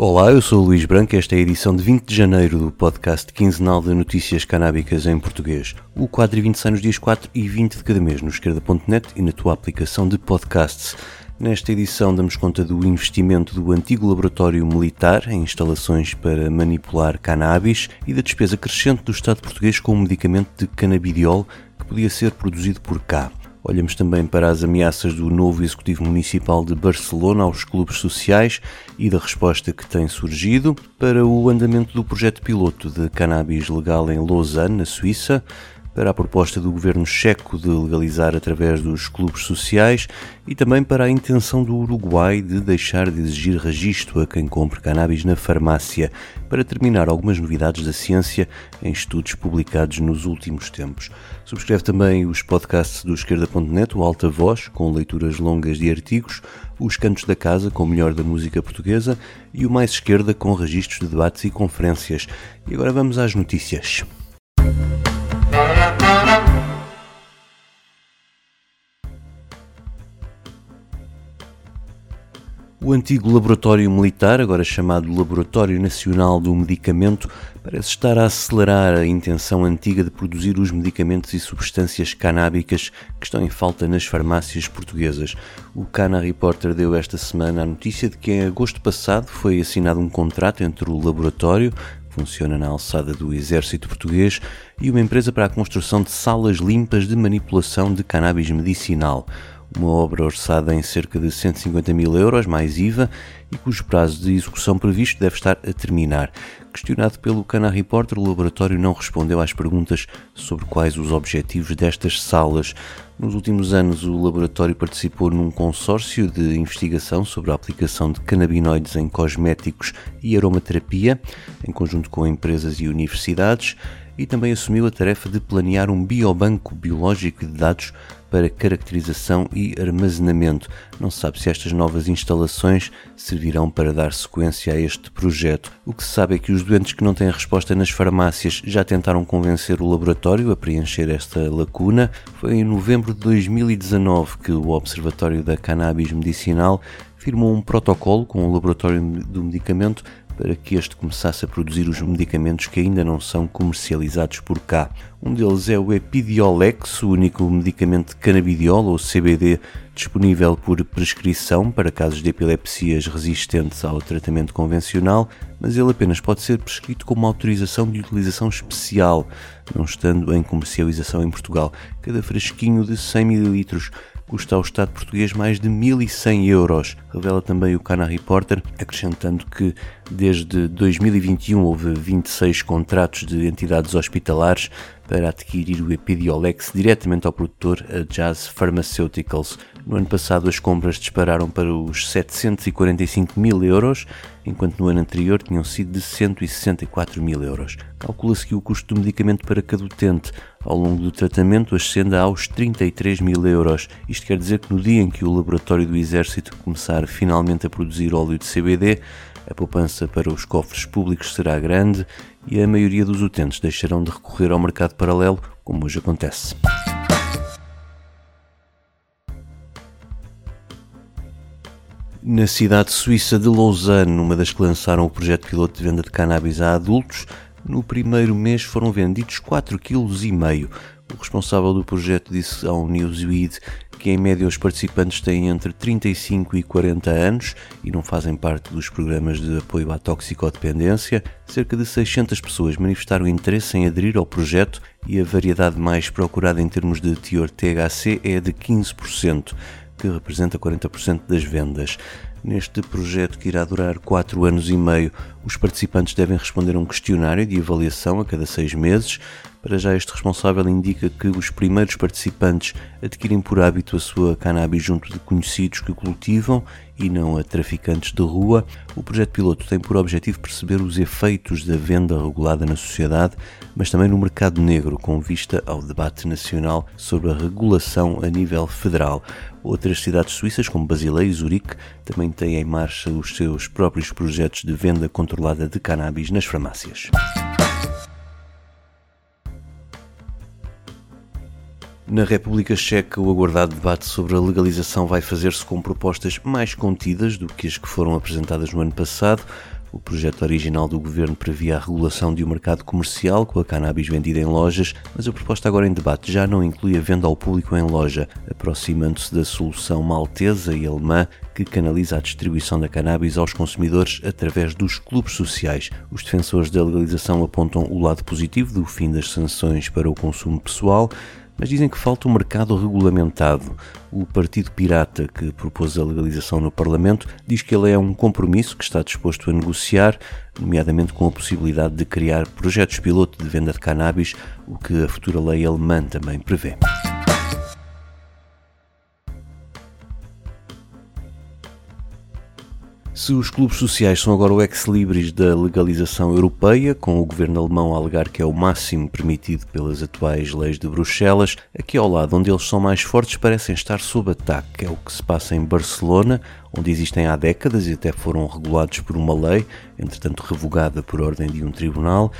Olá, eu sou o Luís Branco esta é a edição de 20 de janeiro do podcast quinzenal de notícias canábicas em português. O quadro 20 sai nos dias 4 e 20 de cada mês no esquerda.net e na tua aplicação de podcasts. Nesta edição damos conta do investimento do antigo laboratório militar em instalações para manipular cannabis e da despesa crescente do Estado português com o medicamento de canabidiol que podia ser produzido por cá. Olhamos também para as ameaças do novo Executivo Municipal de Barcelona aos clubes sociais e da resposta que tem surgido, para o andamento do projeto piloto de cannabis legal em Lausanne, na Suíça, para a proposta do governo checo de legalizar através dos clubes sociais e também para a intenção do Uruguai de deixar de exigir registro a quem compre cannabis na farmácia, para terminar algumas novidades da ciência em estudos publicados nos últimos tempos. Subscreve também os podcasts do esquerda.net, o Alta Voz, com leituras longas de artigos, os Cantos da Casa, com o melhor da música portuguesa, e o Mais Esquerda, com registros de debates e conferências. E agora vamos às notícias. O antigo laboratório militar, agora chamado Laboratório Nacional do Medicamento, parece estar a acelerar a intenção antiga de produzir os medicamentos e substâncias canábicas que estão em falta nas farmácias portuguesas. O Cana Reporter deu esta semana a notícia de que em agosto passado foi assinado um contrato entre o laboratório, funciona na alçada do Exército Português, e uma empresa para a construção de salas limpas de manipulação de cannabis medicinal uma obra orçada em cerca de 150 mil euros, mais IVA, e cujo prazo de execução previsto deve estar a terminar. Questionado pelo Cana Reporter, o laboratório não respondeu às perguntas sobre quais os objetivos destas salas. Nos últimos anos, o laboratório participou num consórcio de investigação sobre a aplicação de canabinoides em cosméticos e aromaterapia, em conjunto com empresas e universidades, e também assumiu a tarefa de planear um biobanco biológico de dados para caracterização e armazenamento. Não se sabe se estas novas instalações servirão para dar sequência a este projeto. O que se sabe é que os doentes que não têm resposta nas farmácias já tentaram convencer o laboratório a preencher esta lacuna. Foi em novembro de 2019 que o Observatório da Cannabis Medicinal firmou um protocolo com o Laboratório do Medicamento para que este começasse a produzir os medicamentos que ainda não são comercializados por cá. Um deles é o Epidiolex, o único medicamento de canabidiol ou CBD disponível por prescrição para casos de epilepsias resistentes ao tratamento convencional, mas ele apenas pode ser prescrito com uma autorização de utilização especial, não estando em comercialização em Portugal. Cada frasquinho de 100 ml custa ao Estado português mais de 1.100 euros, revela também o Cana Reporter, acrescentando que desde 2021 houve 26 contratos de entidades hospitalares para adquirir o Epidiolex diretamente ao produtor, a Jazz Pharmaceuticals. No ano passado as compras dispararam para os 745 mil euros, enquanto no ano anterior tinham sido de 164 mil euros. Calcula-se que o custo do medicamento para cada utente ao longo do tratamento ascenda aos 33 mil euros. Isto quer dizer que no dia em que o laboratório do Exército começar finalmente a produzir óleo de CBD, a poupança para os cofres públicos será grande e a maioria dos utentes deixarão de recorrer ao mercado paralelo, como hoje acontece. Na cidade suíça de Lausanne, uma das que lançaram o projeto piloto de venda de cannabis a adultos, no primeiro mês foram vendidos 4,5 kg. O responsável do projeto disse ao Newsweek que em média os participantes têm entre 35 e 40 anos e não fazem parte dos programas de apoio à toxicodependência. Cerca de 600 pessoas manifestaram interesse em aderir ao projeto e a variedade mais procurada em termos de teor THC é de 15%, que representa 40% das vendas. Neste projeto, que irá durar 4 anos e meio, os participantes devem responder a um questionário de avaliação a cada seis meses. Para já, este responsável indica que os primeiros participantes adquirem por hábito a sua cannabis junto de conhecidos que cultivam e não a traficantes de rua. O projeto piloto tem por objetivo perceber os efeitos da venda regulada na sociedade, mas também no mercado negro, com vista ao debate nacional sobre a regulação a nível federal. Outras cidades suíças, como Basileia e Zurique, também têm em marcha os seus próprios projetos de venda controlada de cannabis nas farmácias. Na República Checa, o aguardado debate sobre a legalização vai fazer-se com propostas mais contidas do que as que foram apresentadas no ano passado. O projeto original do governo previa a regulação de um mercado comercial com a cannabis vendida em lojas, mas a proposta agora em debate já não inclui a venda ao público em loja, aproximando-se da solução maltesa e alemã que canaliza a distribuição da cannabis aos consumidores através dos clubes sociais. Os defensores da legalização apontam o lado positivo do fim das sanções para o consumo pessoal, mas dizem que falta um mercado regulamentado. O Partido Pirata, que propôs a legalização no Parlamento, diz que ele é um compromisso que está disposto a negociar, nomeadamente com a possibilidade de criar projetos piloto de venda de cannabis, o que a futura lei alemã também prevê. Se os clubes sociais são agora o ex-libris da legalização europeia, com o governo alemão a alegar que é o máximo permitido pelas atuais leis de Bruxelas, aqui ao lado, onde eles são mais fortes, parecem estar sob ataque. É o que se passa em Barcelona, onde existem há décadas e até foram regulados por uma lei, entretanto revogada por ordem de um tribunal.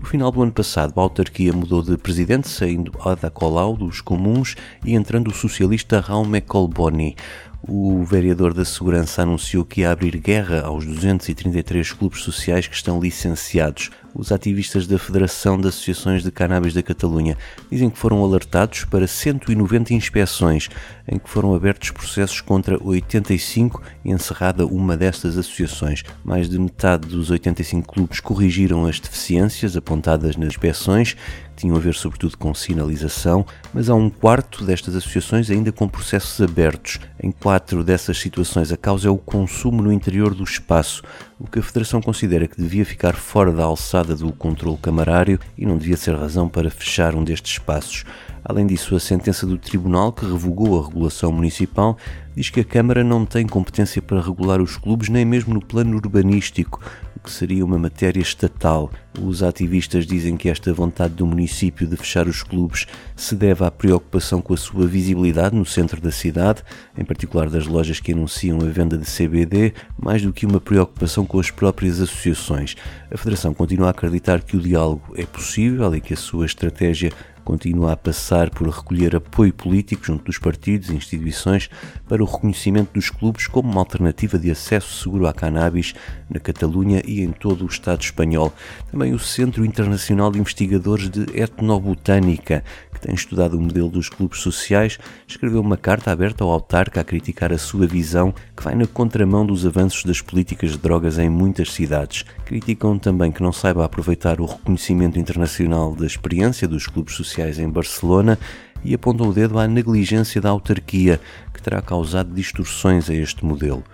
No final do ano passado, a autarquia mudou de presidente, saindo Ada Colau dos comuns e entrando o socialista Raume Colboni. O vereador da Segurança anunciou que ia abrir guerra aos 233 clubes sociais que estão licenciados. Os ativistas da Federação de Associações de Cannabis da Catalunha dizem que foram alertados para 190 inspeções, em que foram abertos processos contra 85 e encerrada uma destas associações. Mais de metade dos 85 clubes corrigiram as deficiências apontadas nas inspeções, tinham a ver sobretudo com sinalização, mas há um quarto destas associações ainda com processos abertos. Em quatro dessas situações, a causa é o consumo no interior do espaço, o que a Federação considera que devia ficar fora da alçada do controle camarário e não devia ser razão para fechar um destes espaços. Além disso, a sentença do Tribunal, que revogou a regulação municipal, diz que a Câmara não tem competência para regular os clubes, nem mesmo no plano urbanístico, que seria uma matéria estatal. Os ativistas dizem que esta vontade do município de fechar os clubes se deve à preocupação com a sua visibilidade no centro da cidade, em particular das lojas que anunciam a venda de CBD, mais do que uma preocupação com as próprias associações. A Federação continua a acreditar que o diálogo é possível e que a sua estratégia continua a passar por recolher apoio político junto dos partidos e instituições para o reconhecimento dos clubes como uma alternativa de acesso seguro à cannabis na Catalunha e em todo o Estado espanhol. Também o Centro Internacional de Investigadores de Etnobotânica, que tem estudado o modelo dos clubes sociais, escreveu uma carta aberta ao autarca a criticar a sua visão, que vai na contramão dos avanços das políticas de drogas em muitas cidades. Criticam também que não saiba aproveitar o reconhecimento internacional da experiência dos clubes sociais em Barcelona e apontam o dedo à negligência da autarquia, que terá causado distorções a este modelo.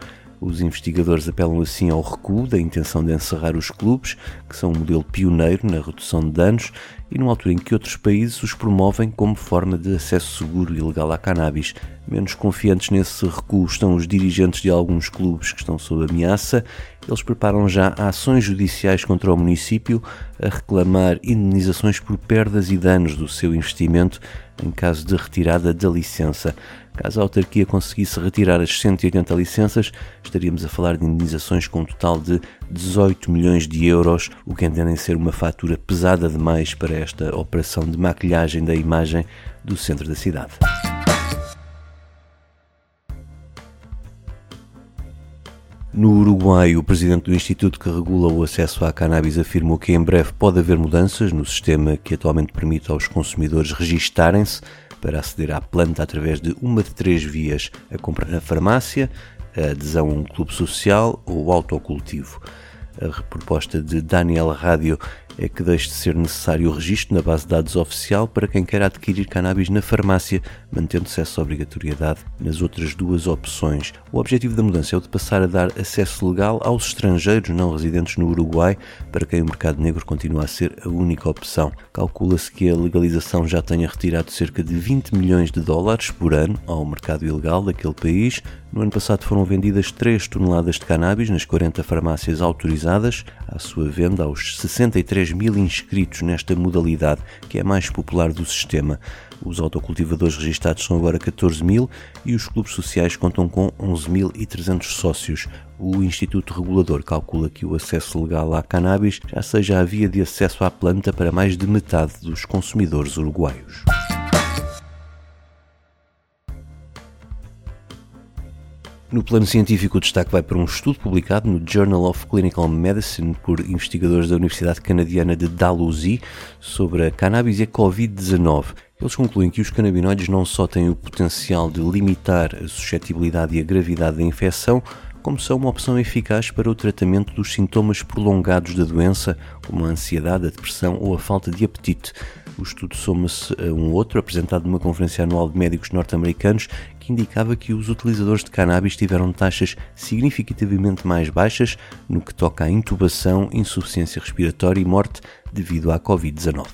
Os investigadores apelam assim ao recuo da intenção de encerrar os clubes, que são um modelo pioneiro na redução de danos, e numa altura em que outros países os promovem como forma de acesso seguro e legal à cannabis. Menos confiantes nesse recuo estão os dirigentes de alguns clubes que estão sob ameaça. Eles preparam já ações judiciais contra o município a reclamar indenizações por perdas e danos do seu investimento em caso de retirada da licença. Caso a autarquia conseguisse retirar as 180 licenças, estaríamos a falar de indenizações com um total de 18 milhões de euros, o que entendem ser uma fatura pesada demais para esta operação de maquilhagem da imagem do centro da cidade. No Uruguai, o presidente do instituto que regula o acesso à cannabis afirmou que em breve pode haver mudanças no sistema que atualmente permite aos consumidores registarem-se para aceder à planta através de uma de três vias: a compra na farmácia, a adesão a um clube social ou o autocultivo. A proposta de Daniel Rádio é que deixe de ser necessário o registro na base de dados oficial para quem quer adquirir cannabis na farmácia, mantendo-se essa obrigatoriedade nas outras duas opções. O objetivo da mudança é o de passar a dar acesso legal aos estrangeiros não residentes no Uruguai, para quem o mercado negro continua a ser a única opção. Calcula-se que a legalização já tenha retirado cerca de 20 milhões de dólares por ano ao mercado ilegal daquele país. No ano passado foram vendidas 3 toneladas de cannabis nas 40 farmácias autorizadas à sua venda aos 63 3 mil inscritos nesta modalidade, que é a mais popular do sistema. Os autocultivadores registados são agora 14 mil e os clubes sociais contam com 11.300 sócios. O Instituto Regulador calcula que o acesso legal à cannabis já seja a via de acesso à planta para mais de metade dos consumidores uruguaios. No plano científico, o destaque vai para um estudo publicado no Journal of Clinical Medicine por investigadores da Universidade Canadiana de Dalhousie sobre a cannabis e a Covid-19. Eles concluem que os canabinoides não só têm o potencial de limitar a suscetibilidade e a gravidade da infecção, como são uma opção eficaz para o tratamento dos sintomas prolongados da doença, como a ansiedade, a depressão ou a falta de apetite. O estudo soma-se a um outro apresentado numa conferência anual de médicos norte-americanos que indicava que os utilizadores de cannabis tiveram taxas significativamente mais baixas no que toca à intubação, insuficiência respiratória e morte devido à Covid-19.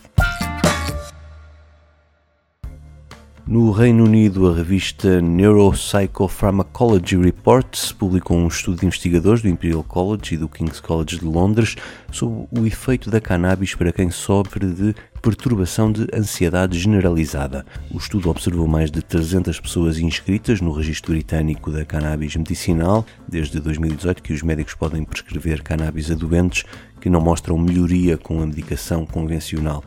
No Reino Unido, a revista Neuropsychopharmacology Reports publicou um estudo de investigadores do Imperial College e do King's College de Londres sobre o efeito da cannabis para quem sofre de perturbação de ansiedade generalizada. O estudo observou mais de 300 pessoas inscritas no registro britânico da cannabis medicinal desde 2018 que os médicos podem prescrever cannabis a doentes que não mostram melhoria com a medicação convencional.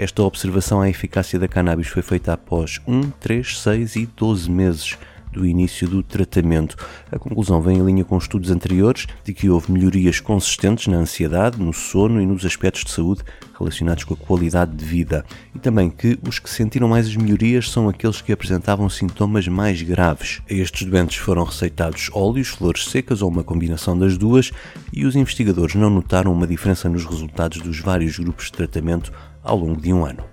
Esta observação à eficácia da cannabis foi feita após 1, 3, 6 e 12 meses do início do tratamento. A conclusão vem em linha com estudos anteriores de que houve melhorias consistentes na ansiedade, no sono e nos aspectos de saúde relacionados com a qualidade de vida. E também que os que sentiram mais as melhorias são aqueles que apresentavam sintomas mais graves. A estes doentes foram receitados óleos, flores secas ou uma combinação das duas, e os investigadores não notaram uma diferença nos resultados dos vários grupos de tratamento ao longo de um ano.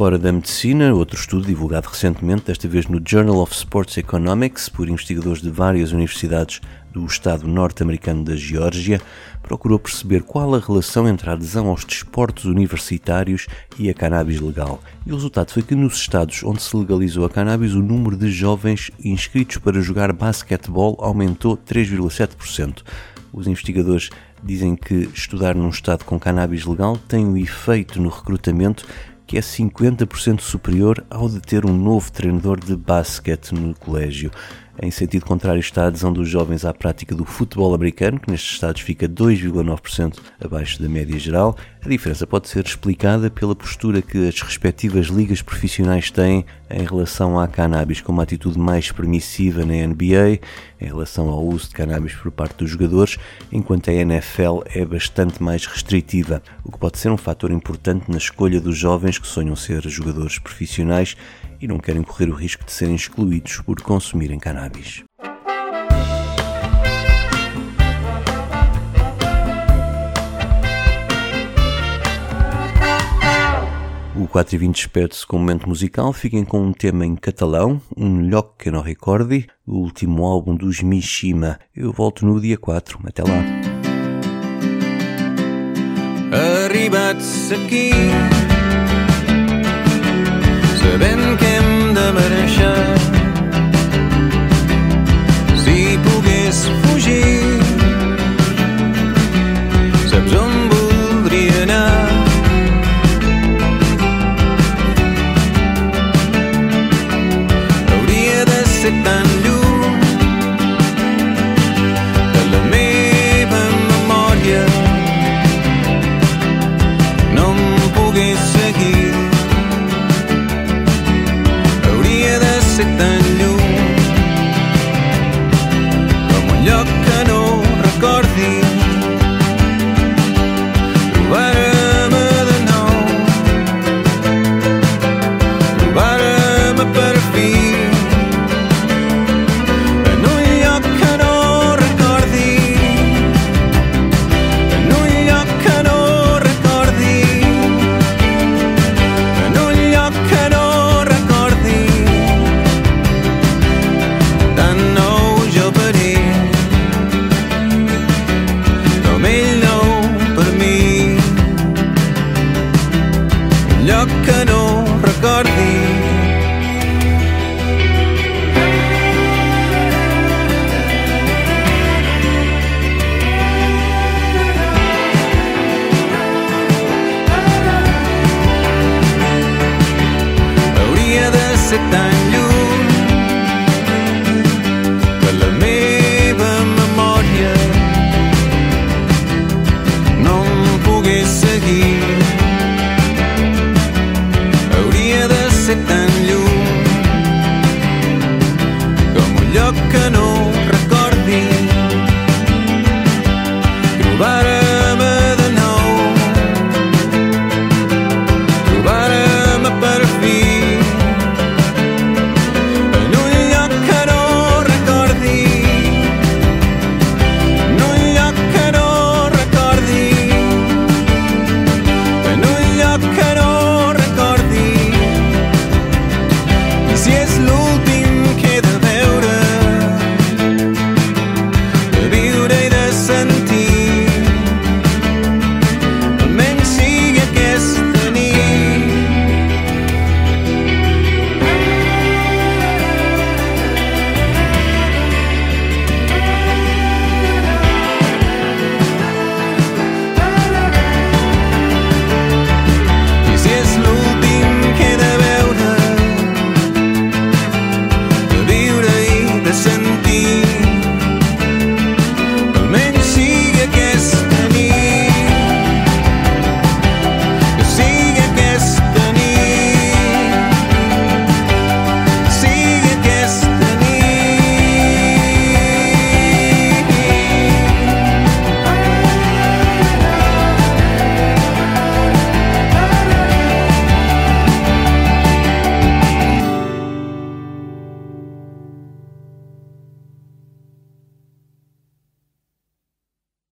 Fora da medicina, outro estudo divulgado recentemente, desta vez no Journal of Sports Economics, por investigadores de várias universidades do estado norte-americano da Geórgia, procurou perceber qual a relação entre a adesão aos desportos universitários e a cannabis legal. E o resultado foi que nos estados onde se legalizou a cannabis, o número de jovens inscritos para jogar basquetebol aumentou 3,7%. Os investigadores dizem que estudar num estado com cannabis legal tem um efeito no recrutamento que é 50% superior ao de ter um novo treinador de basquete no colégio. Em sentido contrário está a adesão dos jovens à prática do futebol americano, que nestes estados fica 2,9% abaixo da média geral. A diferença pode ser explicada pela postura que as respectivas ligas profissionais têm em relação à cannabis, com uma atitude mais permissiva na NBA em relação ao uso de cannabis por parte dos jogadores, enquanto a NFL é bastante mais restritiva, o que pode ser um fator importante na escolha dos jovens que sonham ser jogadores profissionais e não querem correr o risco de serem excluídos por consumirem cannabis. O 4 e 20 despede-se com um momento musical. Fiquem com um tema em catalão, um Lloc que não recorde, o último álbum dos Mishima. Eu volto no dia 4. Até lá. Arribats aqui sabent que hem de marxar. que no